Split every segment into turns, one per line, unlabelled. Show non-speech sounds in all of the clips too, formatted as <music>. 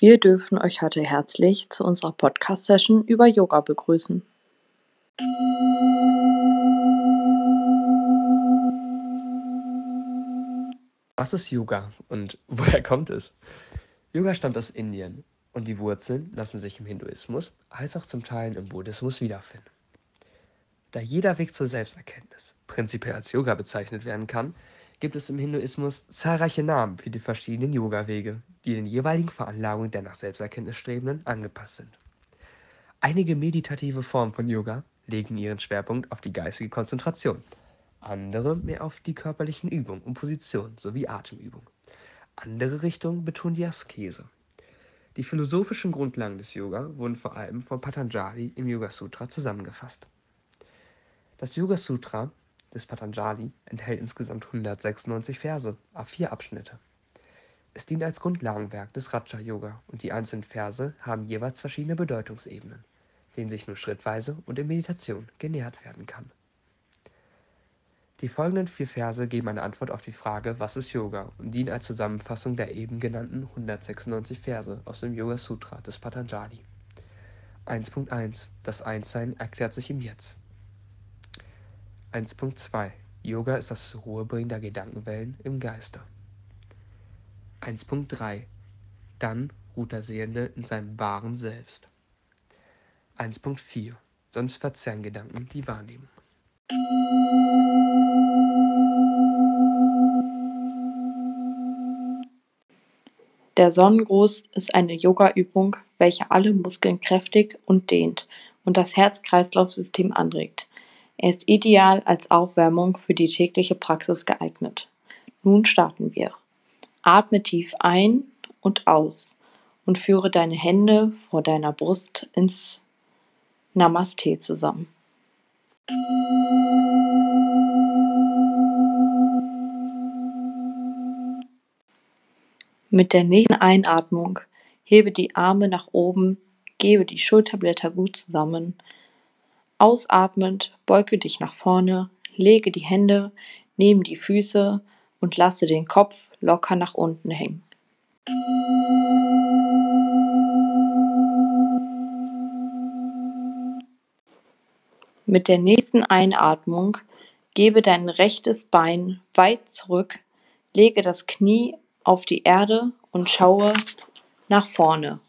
Wir dürfen euch heute herzlich zu unserer Podcast-Session über Yoga begrüßen.
Was ist Yoga und <laughs> woher kommt es? Yoga stammt aus Indien und die Wurzeln lassen sich im Hinduismus als auch zum Teil im Buddhismus wiederfinden. Da jeder Weg zur Selbsterkenntnis prinzipiell als Yoga bezeichnet werden kann, gibt es im Hinduismus zahlreiche Namen für die verschiedenen Yoga-Wege, die den jeweiligen Veranlagungen der nach Selbsterkenntnis Strebenden angepasst sind. Einige meditative Formen von Yoga legen ihren Schwerpunkt auf die geistige Konzentration, andere mehr auf die körperlichen Übungen und Positionen sowie Atemübungen. Andere Richtungen betonen die Askese. Die philosophischen Grundlagen des Yoga wurden vor allem von Patanjali im Yoga Sutra zusammengefasst. Das Yoga Sutra des Patanjali enthält insgesamt 196 Verse, a vier Abschnitte. Es dient als Grundlagenwerk des Raja-Yoga und die einzelnen Verse haben jeweils verschiedene Bedeutungsebenen, denen sich nur schrittweise und in Meditation genähert werden kann. Die folgenden vier Verse geben eine Antwort auf die Frage, was ist Yoga, und dienen als Zusammenfassung der eben genannten 196 Verse aus dem Yoga Sutra des Patanjali. 1.1 Das Einssein erklärt sich im Jetzt. 1.2 Yoga ist das Ruhebringen der Gedankenwellen im Geiste. 1.3 Dann ruht der Sehende in seinem wahren Selbst. 1.4 Sonst verzerren Gedanken die Wahrnehmung.
Der Sonnengruß ist eine Yoga-Übung, welche alle Muskeln kräftig und dehnt und das Herz-Kreislauf-System anregt. Er ist ideal als Aufwärmung für die tägliche Praxis geeignet. Nun starten wir. Atme tief ein und aus und führe deine Hände vor deiner Brust ins Namaste zusammen. Mit der nächsten Einatmung hebe die Arme nach oben, gebe die Schulterblätter gut zusammen Ausatmend beuge dich nach vorne, lege die Hände neben die Füße und lasse den Kopf locker nach unten hängen. Mit der nächsten Einatmung gebe dein rechtes Bein weit zurück, lege das Knie auf die Erde und schaue nach vorne.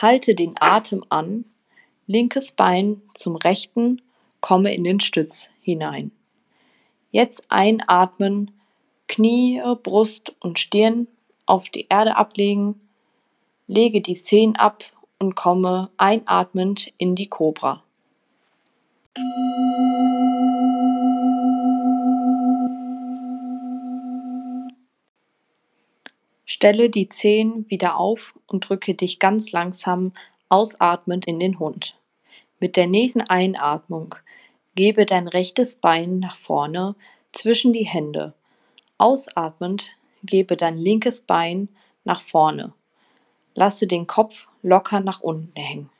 Halte den Atem an Linkes Bein zum rechten, komme in den Stütz hinein. Jetzt einatmen, Knie, Brust und Stirn auf die Erde ablegen, lege die Zehen ab und komme einatmend in die Kobra. Stelle die Zehen wieder auf und drücke dich ganz langsam ausatmend in den Hund. Mit der nächsten Einatmung gebe dein rechtes Bein nach vorne zwischen die Hände. Ausatmend gebe dein linkes Bein nach vorne. Lasse den Kopf locker nach unten hängen.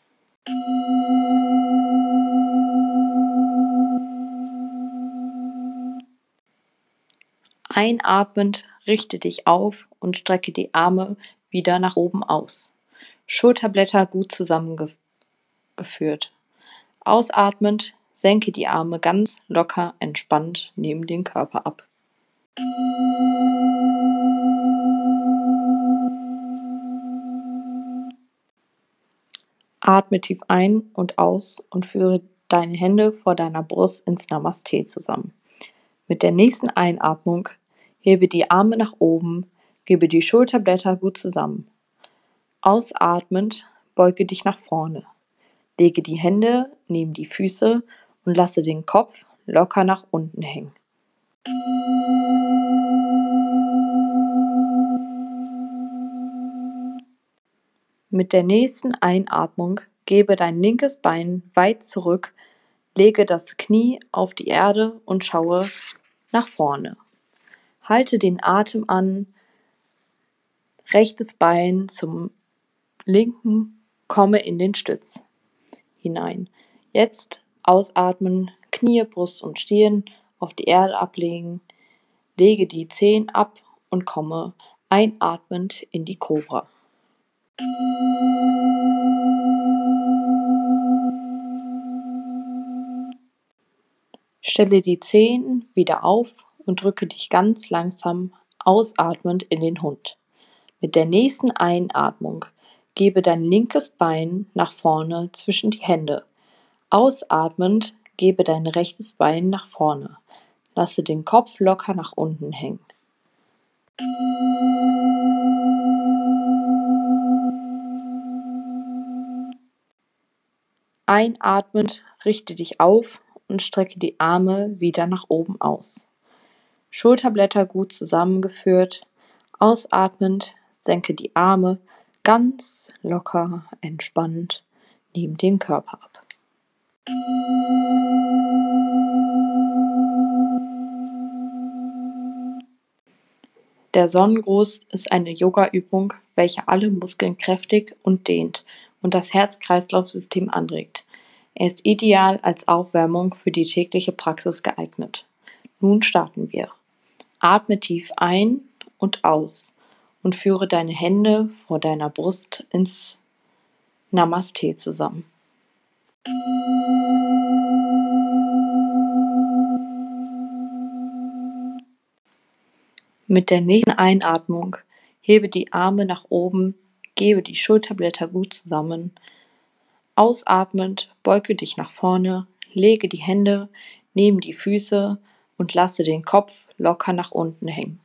Einatmend richte dich auf und strecke die Arme wieder nach oben aus. Schulterblätter gut zusammengeführt. Ausatmend senke die Arme ganz locker entspannt neben den Körper ab. Atme tief ein und aus und führe deine Hände vor deiner Brust ins Namaste zusammen. Mit der nächsten Einatmung hebe die Arme nach oben, gebe die Schulterblätter gut zusammen. Ausatmend beuge dich nach vorne. Lege die Hände neben die Füße und lasse den Kopf locker nach unten hängen. Mit der nächsten Einatmung gebe dein linkes Bein weit zurück, lege das Knie auf die Erde und schaue nach vorne. Halte den Atem an, rechtes Bein zum linken komme in den Stütz hinein. Jetzt ausatmen, Knie, Brust und Stirn auf die Erde ablegen, lege die Zehen ab und komme einatmend in die Kobra. Stelle die Zehen wieder auf und drücke dich ganz langsam ausatmend in den Hund. Mit der nächsten Einatmung gebe dein linkes Bein nach vorne zwischen die Hände. Ausatmend gebe dein rechtes Bein nach vorne. Lasse den Kopf locker nach unten hängen. Einatmend richte dich auf und strecke die Arme wieder nach oben aus. Schulterblätter gut zusammengeführt. Ausatmend senke die Arme ganz locker, entspannt neben den Körper ab. Der Sonnengruß ist eine Yoga-Übung, welche alle Muskeln kräftig und dehnt und das Herz-Kreislauf-System anregt. Er ist ideal als Aufwärmung für die tägliche Praxis geeignet. Nun starten wir. Atme tief ein und aus und führe deine Hände vor deiner Brust ins Namaste zusammen. Mit der nächsten Einatmung hebe die Arme nach oben, gebe die Schulterblätter gut zusammen. Ausatmend beuge dich nach vorne, lege die Hände neben die Füße und lasse den Kopf locker nach unten hängen.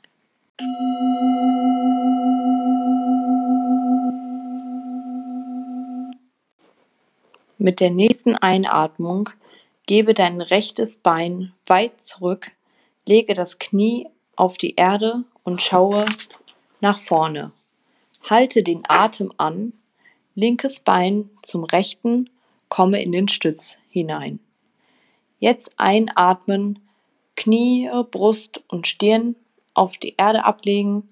Mit der nächsten Einatmung gebe dein rechtes Bein weit zurück, lege das Knie auf die Erde und schaue nach vorne. Halte den Atem an, linkes Bein zum rechten, komme in den Stütz hinein. Jetzt einatmen, Knie, Brust und Stirn auf die Erde ablegen,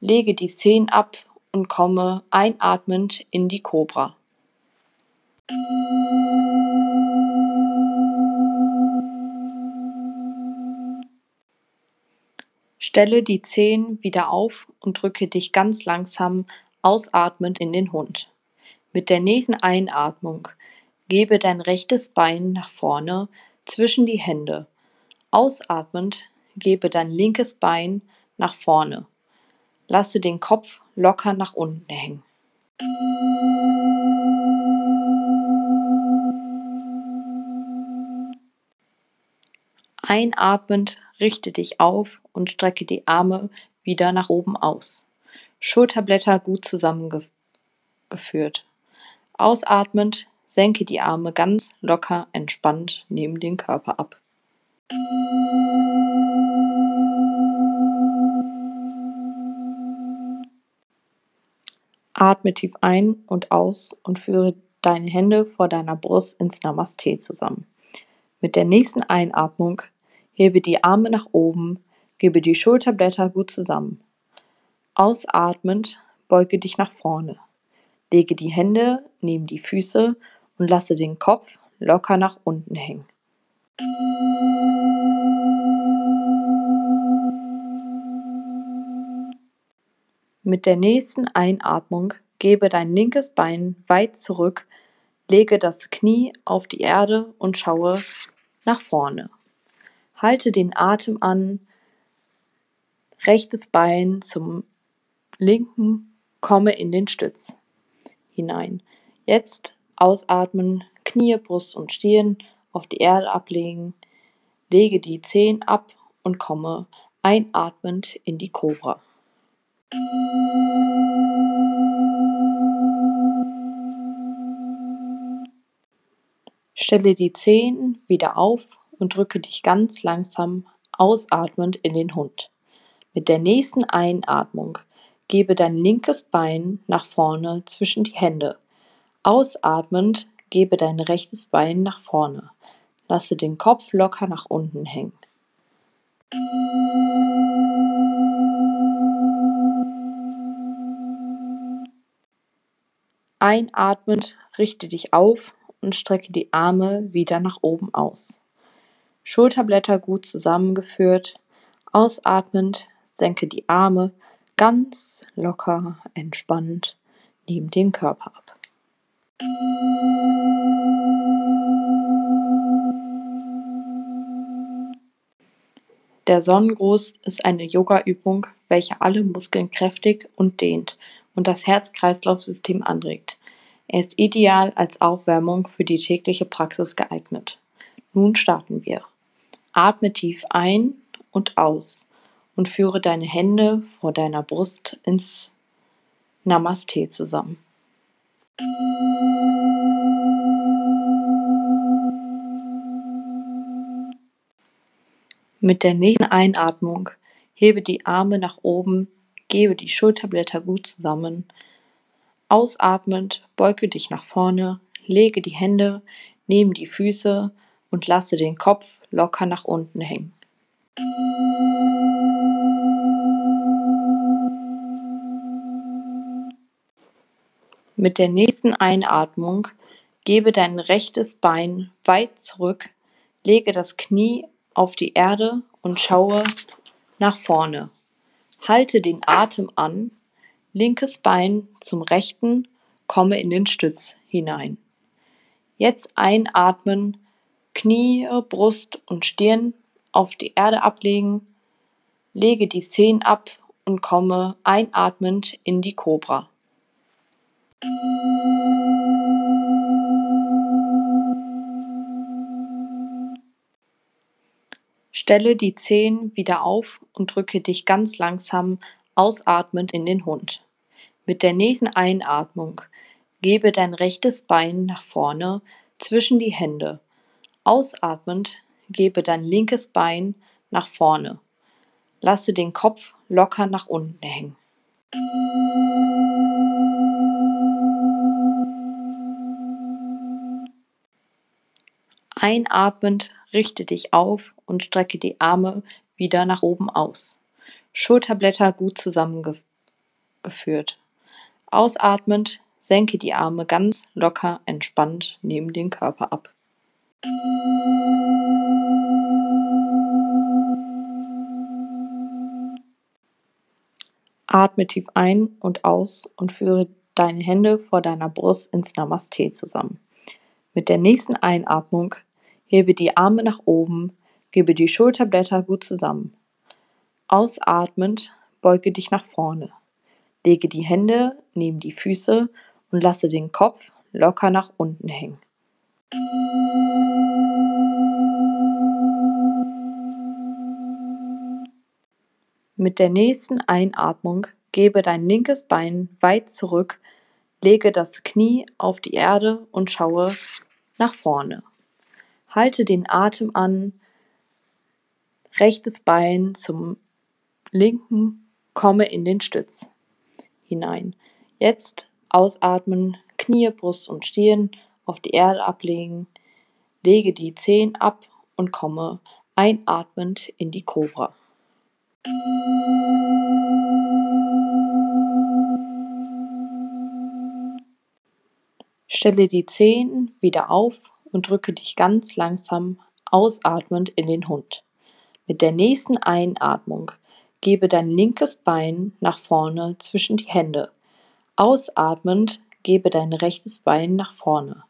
lege die Zehen ab und komme einatmend in die Kobra. Stelle die Zehen wieder auf und drücke dich ganz langsam ausatmend in den Hund. Mit der nächsten Einatmung gebe dein rechtes Bein nach vorne zwischen die Hände. Ausatmend gebe dein linkes Bein nach vorne. Lasse den Kopf locker nach unten hängen. Einatmend richte dich auf und strecke die Arme wieder nach oben aus. Schulterblätter gut zusammengeführt. Ausatmend senke die Arme ganz locker entspannt neben den Körper ab. Atme tief ein und aus und führe deine Hände vor deiner Brust ins Namaste zusammen. Mit der nächsten Einatmung hebe die Arme nach oben, gebe die Schulterblätter gut zusammen. Ausatmend beuge dich nach vorne. Lege die Hände neben die Füße und lasse den Kopf locker nach unten hängen. Mit der nächsten Einatmung gebe dein linkes Bein weit zurück, lege das Knie auf die Erde und schaue nach vorne. Halte den Atem an, rechtes Bein zum linken, komme in den Stütz hinein. Jetzt ausatmen, Knie, Brust und Stirn auf die Erde ablegen, lege die Zehen ab und komme einatmend in die Kobra. Stelle die Zehen wieder auf und drücke dich ganz langsam ausatmend in den Hund. Mit der nächsten Einatmung gebe dein linkes Bein nach vorne zwischen die Hände. Ausatmend gebe dein rechtes Bein nach vorne. Lasse den Kopf locker nach unten hängen. Einatmend richte dich auf und strecke die Arme wieder nach oben aus. Schulterblätter gut zusammengeführt. Ausatmend senke die Arme ganz locker, entspannt neben den Körper ab. Der Sonnengruß ist eine Yoga-Übung, welche alle Muskeln kräftig und dehnt und das Herz-Kreislauf-System anregt. Er ist ideal als Aufwärmung für die tägliche Praxis geeignet. Nun starten wir. Atme tief ein und aus und führe deine Hände vor deiner Brust ins Namaste zusammen. Mit der nächsten Einatmung hebe die Arme nach oben, gebe die Schulterblätter gut zusammen. Ausatmend beuge dich nach vorne, lege die Hände neben die Füße und lasse den Kopf locker nach unten hängen. Mit der nächsten Einatmung gebe dein rechtes Bein weit zurück, lege das Knie auf die Erde und schaue nach vorne. Halte den Atem an, linkes Bein zum rechten, komme in den Stütz hinein. Jetzt einatmen, Knie, Brust und Stirn auf die Erde ablegen, lege die Zehen ab und komme einatmend in die Kobra. Stelle die Zehen wieder auf und drücke dich ganz langsam ausatmend in den Hund. Mit der nächsten Einatmung gebe dein rechtes Bein nach vorne zwischen die Hände. Ausatmend gebe dein linkes Bein nach vorne. Lasse den Kopf locker nach unten hängen. Einatmend richte dich auf und strecke die Arme wieder nach oben aus. Schulterblätter gut zusammengeführt. Ausatmend senke die Arme ganz locker entspannt neben den Körper ab. Atme tief ein und aus und führe deine Hände vor deiner Brust ins Namaste zusammen. Mit der nächsten Einatmung hebe die Arme nach oben, gebe die Schulterblätter gut zusammen. Ausatmend beuge dich nach vorne. Lege die Hände neben die Füße und lasse den Kopf locker nach unten hängen. Mit der nächsten Einatmung gebe dein linkes Bein weit zurück, lege das Knie auf die Erde und schaue nach vorne. Halte den Atem an, rechtes Bein zum linken, komme in den Stütz hinein. Jetzt ausatmen, Knie, Brust und Stirn auf die Erde ablegen, lege die Zehen ab und komme einatmend in die Kobra. Stelle die Zehen wieder auf und drücke dich ganz langsam ausatmend in den Hund. Mit der nächsten Einatmung gebe dein linkes Bein nach vorne zwischen die Hände. Ausatmend gebe dein rechtes Bein nach vorne.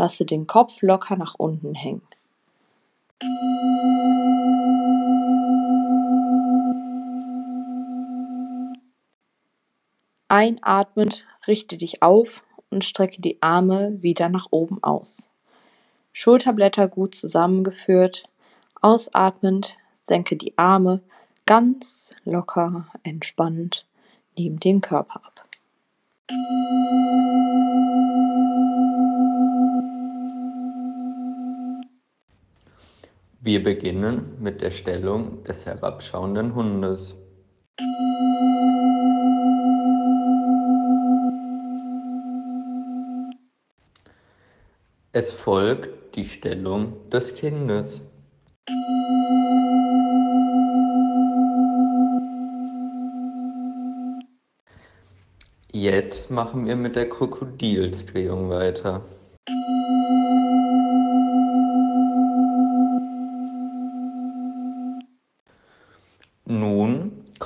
Lasse den Kopf locker nach unten hängen. Einatmend richte dich auf und strecke die Arme wieder nach oben aus. Schulterblätter gut zusammengeführt. Ausatmend senke die Arme ganz locker, entspannt neben den Körper ab.
Wir beginnen mit der Stellung des herabschauenden Hundes. Es folgt die Stellung des Kindes. Jetzt machen wir mit der Krokodilsdrehung weiter.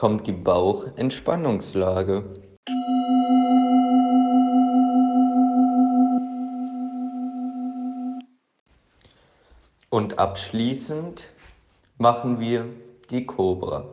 kommt die Bauchentspannungslage.
Und abschließend machen wir die Cobra.